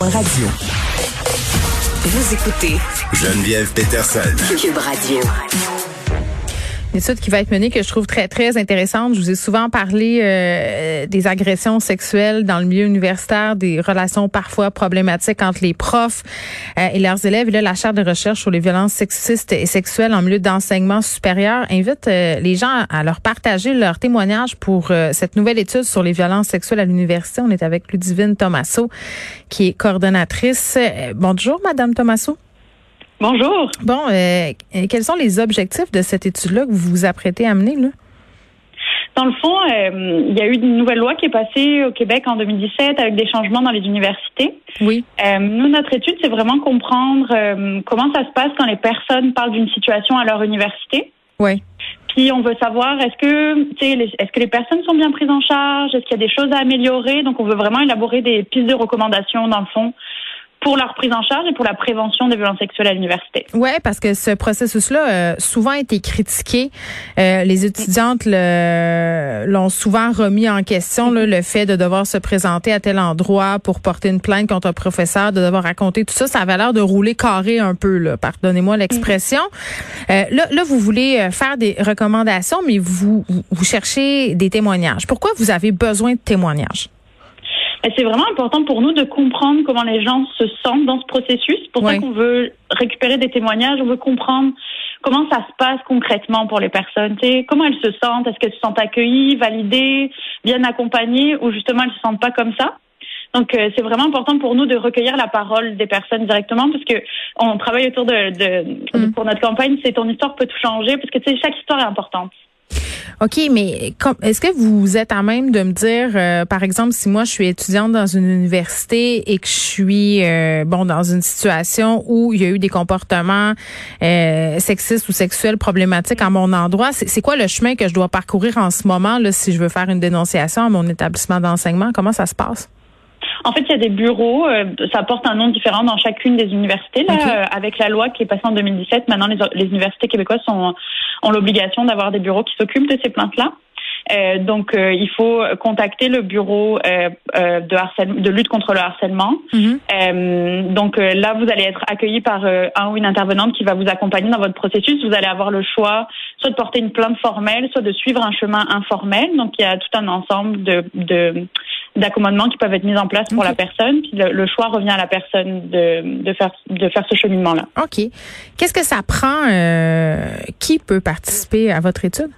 Radio. Vous écoutez Geneviève Peterson. Cube Radio. Une étude qui va être menée que je trouve très très intéressante. Je vous ai souvent parlé euh, des agressions sexuelles dans le milieu universitaire, des relations parfois problématiques entre les profs euh, et leurs élèves. Là, la chaire de recherche sur les violences sexistes et sexuelles en milieu d'enseignement supérieur invite euh, les gens à leur partager leur témoignage pour cette nouvelle étude sur les violences sexuelles à l'université. On est avec Ludivine Tomasso, qui est coordonnatrice. bonjour, Madame Tomasso. Bonjour. Bon, euh, quels sont les objectifs de cette étude-là que vous vous apprêtez à mener? Là? Dans le fond, euh, il y a eu une nouvelle loi qui est passée au Québec en 2017 avec des changements dans les universités. Oui. Euh, nous, notre étude, c'est vraiment comprendre comment ça se passe quand les personnes parlent d'une situation à leur université. Oui. Puis on veut savoir est-ce que est-ce que les personnes sont bien prises en charge, est-ce qu'il y a des choses à améliorer? Donc on veut vraiment élaborer des pistes de recommandations dans le fond pour leur prise en charge et pour la prévention des violences sexuelles à l'université. Ouais, parce que ce processus-là a euh, souvent été critiqué. Euh, les étudiantes l'ont souvent remis en question, le fait de devoir se présenter à tel endroit pour porter une plainte contre un professeur, de devoir raconter tout ça. Ça avait l'air de rouler carré un peu, là. Pardonnez-moi l'expression. Euh, là, là, vous voulez euh, faire des recommandations, mais vous, vous cherchez des témoignages. Pourquoi vous avez besoin de témoignages? C'est vraiment important pour nous de comprendre comment les gens se sentent dans ce processus. Pour ça qu'on veut récupérer des témoignages, on veut comprendre comment ça se passe concrètement pour les personnes. Tu comment elles se sentent? Est-ce qu'elles se sentent accueillies, validées, bien accompagnées, ou justement elles se sentent pas comme ça? Donc euh, c'est vraiment important pour nous de recueillir la parole des personnes directement parce que on travaille autour de, de, mm. pour notre campagne, c'est ton histoire peut tout changer parce que tu sais chaque histoire est importante. OK, mais est-ce que vous êtes à même de me dire, euh, par exemple, si moi je suis étudiante dans une université et que je suis euh, bon dans une situation où il y a eu des comportements euh, sexistes ou sexuels problématiques à mon endroit, c'est quoi le chemin que je dois parcourir en ce moment là si je veux faire une dénonciation à mon établissement d'enseignement? Comment ça se passe? En fait, il y a des bureaux, ça porte un nom différent dans chacune des universités. Là, avec la loi qui est passée en 2017, maintenant les, les universités québécoises sont ont l'obligation d'avoir des bureaux qui s'occupent de ces plaintes-là. Euh, donc, euh, il faut contacter le bureau euh, euh de, harcèlement, de lutte contre le harcèlement. Euh, donc là, vous allez être accueilli par un ou une intervenante qui va vous accompagner dans votre processus. Vous allez avoir le choix soit de porter une plainte formelle, soit de suivre un chemin informel. Donc, il y a tout un ensemble de, de d'accommodements qui peuvent être mis en place pour la personne. Puis le, choix revient à la personne de, de faire de faire ce cheminement-là. OK. Qu'est-ce que ça prend? Euh, qui peut participer à votre étude?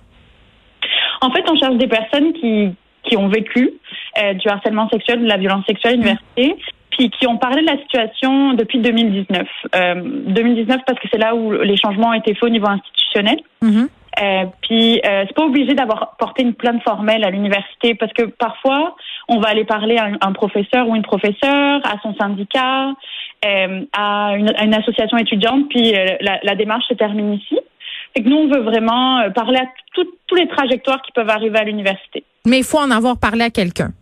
En fait, on cherche des personnes qui, qui ont vécu euh, du harcèlement sexuel, de la violence sexuelle à l'université, puis qui ont parlé de la situation depuis 2019. Euh, 2019 parce que c'est là où les changements ont été faits au niveau institutionnel. Mm-hmm. Euh, puis euh, c'est pas obligé d'avoir porté une plainte formelle à l'université parce que parfois on va aller parler à un, professeur ou une professeure, à son syndicat, euh, à, une, à, une, association étudiante, puis euh, la, la, démarche se termine ici. Fait que nous on veut vraiment euh, parler à tous les trajectoires qui peuvent arriver à l'université. Mais il faut en avoir parlé à quelqu'un.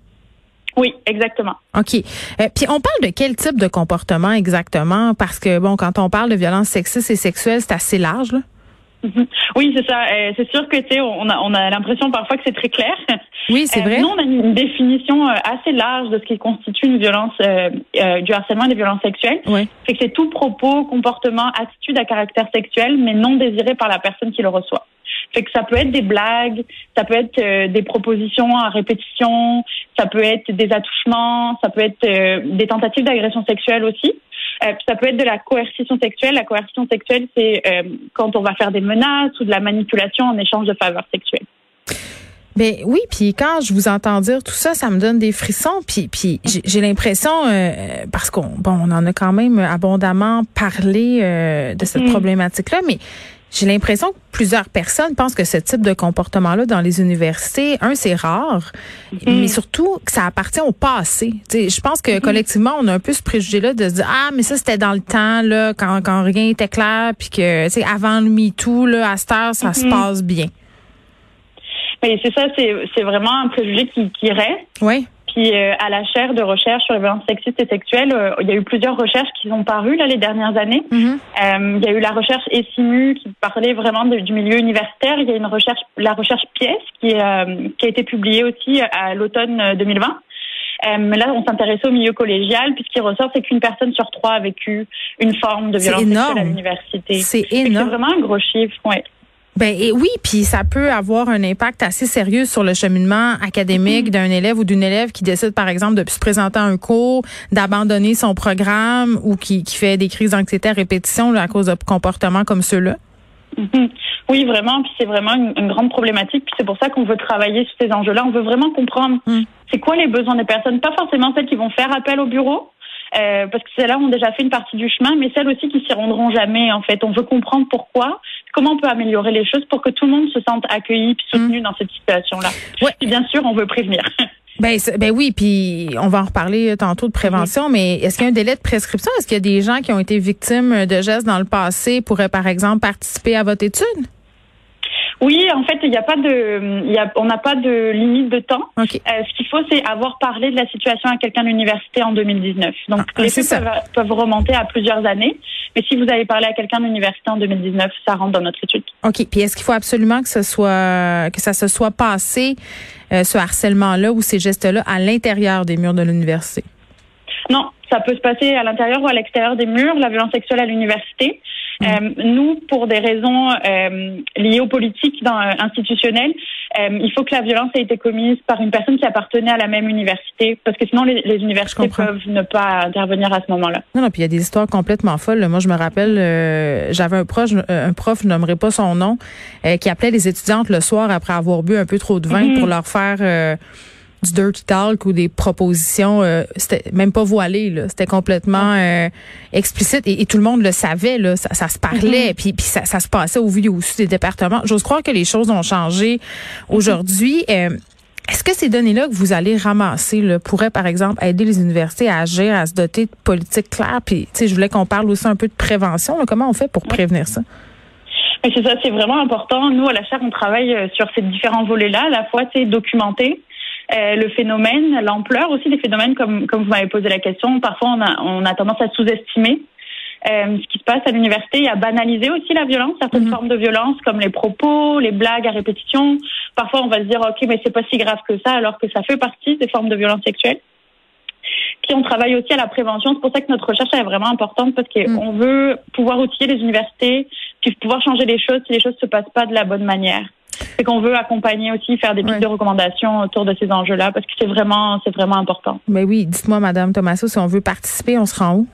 Oui, exactement. OK. Euh, puis on parle de quel type de comportement exactement? Parce que, bon, quand on parle de violence sexiste et sexuelle, c'est assez large, là. Mhm. Oui, c'est ça. Euh, c'est sûr que tu sais, on a, on a l'impression parfois que c'est très clair. Oui, c'est euh, vrai. Nous, on a une définition euh, assez large de ce qui constitue une violence, du harcèlement et des violences sexuelles. Oui. C'est que c'est tout propos, comportement, attitude à caractère sexuel, mais non désiré par la personne qui le reçoit. Fait que ça peut être des blagues, ça peut être des propositions à répétition, ça peut être des attouchements, ça peut être des tentatives d'agression sexuelle aussi. Euh, ça peut être de la coercition sexuelle. La coercition sexuelle, c'est euh, quand on va faire des menaces ou de la manipulation en échange de faveurs sexuelles. Ben oui, puis quand je vous entends dire tout ça, ça me donne des frissons. Puis, puis j'ai l'impression, euh, parce qu'on bon, on en a quand même abondamment parlé de cette mm. problématique-là, mais j'ai l'impression que plusieurs personnes pensent que ce type de comportement-là dans les universités, un, c'est rare, mm-hmm. mais surtout que ça appartient au passé. je pense que mm-hmm. collectivement, on a un peu ce préjugé-là de se dire ah mais ça c'était dans le temps là quand, quand rien était clair, puis que tu avant le MeToo là à cette heure ça se mm-hmm. passe bien. Mais c'est ça, c'est vraiment un préjugé qui, qui reste. Oui. Puis euh, à la chaire de recherche sur les violences sexistes et sexuelles, euh, il y a eu plusieurs recherches qui sont parues là les dernières années. Mhm. euh, il y a eu la recherche ESIMU qui parlait vraiment du milieu universitaire. Il y a une recherche, la recherche pièce qui, qui a été publiée aussi à l'automne 2020. Euh, mais là, on s'intéressait au milieu collégial, puis ce qui ressort, c'est qu'une personne sur trois a vécu une forme de violence sexuelle à l'université. C'est énorme. C'est vraiment un gros chiffre, ouais. Ben et oui, puis ça peut avoir un impact assez sérieux sur le cheminement académique mm-hmm. d'un élève ou d'une élève qui décide, par exemple, de se présenter à un cours, d'abandonner son programme ou qui, qui fait des crises d'anxiété à répétition à cause de comportements comme ceux-là? Mm-hmm. Oui, vraiment. Puis c'est vraiment une, grande problématique. Puis c'est pour ça qu'on veut travailler sur ces enjeux-là. On veut vraiment comprendre mm. c'est quoi les besoins des personnes, pas forcément celles qui vont faire appel au bureau, euh, parce que celles-là ont déjà fait une partie du chemin, mais celles aussi qui s'y rendront jamais. En fait, on veut comprendre pourquoi, comment on peut améliorer les choses pour que tout le monde se sente accueilli puis soutenu mm. dans cette situation-là. Ouais. Et bien sûr, on veut prévenir. Ben, ben oui, puis on va en reparler tantôt de prévention, mais est-ce qu'il y a un délai de prescription? Est-ce qu'il y a des gens qui ont été victimes de gestes dans le passé pourraient, par exemple, participer à votre étude? Oui, en fait, il n'y a pas de, il y a, on n'a pas de limite de temps. Euh, ce qu'il faut, c'est avoir parlé de la situation à quelqu'un de l'université en 2019. Donc, ah, les faits peuvent, remonter à plusieurs années. Mais si vous avez parlé à quelqu'un de l'université en 2019, ça rentre dans notre étude. OK. Puis est-ce qu'il faut absolument que ce soit, que ça se soit passé, euh, ce harcèlement-là ou ces gestes-là à l'intérieur des murs de l'université? Non, ça peut se passer à l'intérieur ou à l'extérieur des murs, la violence sexuelle à l'université. Mm. Euh, nous, pour des raisons euh, liées aux politiques dans, euh, institutionnelles, il faut que la violence ait été commise par une personne qui appartenait à la même université, parce que sinon les, universités peuvent ne pas intervenir à ce moment-là. Non, non, puis il y a des histoires complètement folles. Moi, je me rappelle, j'avais un prof, un prof, je nommerai pas son nom, qui appelait les étudiantes le soir après avoir bu un peu trop de vin mm-hmm. pour leur faire du dirty talk ou des propositions, euh, c'était même pas voilé, là, c'était complètement euh, explicite et, tout le monde le savait, là, ça, ça se parlait, mm-hmm. puis, puis ça, ça, se passait au vu aussi des départements. J'ose croire que les choses ont changé aujourd'hui. Euh, est-ce que ces données-là que vous allez ramasser là, pourraient, par exemple, aider les universités à agir, à se doter de politiques claires? Puis, tu sais, je voulais qu'on parle aussi un peu de prévention. Là. Comment on fait pour prévenir ça? C'est ça, c'est vraiment important. Nous, à la chaire, on travaille sur ces différents volets-là, à la fois, c'est documenter, euh, le phénomène, l'ampleur aussi des phénomènes, comme, comme vous m'avez posé la question. Parfois, on a, on a tendance à sous-estimer euh, ce qui se passe à l'université et à banaliser aussi la violence, certaines mhm. formes de violence comme les propos, les blagues à répétition. Parfois, on va se dire, OK, mais c'est pas si grave que ça, alors que ça fait partie des formes de violence sexuelle. Puis on travaille aussi à la prévention. C'est pour ça que notre recherche est vraiment importante parce qu'on mhm. veut pouvoir outiller les universités, puis pouvoir changer les choses si les choses se passent pas de la bonne manière c'est qu'on veut accompagner aussi, faire des pistes de recommandations autour de ces enjeux-là, parce que c'est vraiment, c'est vraiment important. Mais oui, dites-moi, Madame Thomaso, si on veut participer, on se rend où?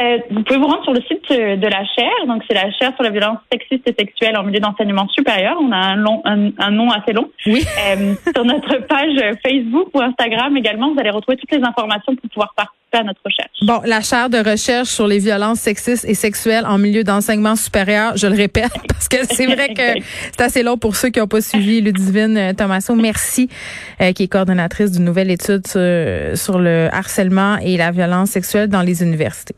Euh, vous pouvez vous rendre sur le site euh, de la chaire. Donc, c'est la chaire sur la violence sexiste et sexuelle en milieu d'enseignement supérieur. On a un, long, un, nom assez long. Oui. Euh, sur notre page Facebook ou Instagram également, vous allez retrouver toutes les informations pour pouvoir participer à notre recherche. Bon, la chaire de recherche sur les violences sexistes et sexuelles en milieu d'enseignement supérieur, je le répète, parce que c'est vrai que c'est assez long pour ceux qui n'ont pas suivi Ludivine Thomaso. Merci, qui est coordonnatrice d'une nouvelle étude sur, sur le harcèlement et la violence sexuelle dans les universités.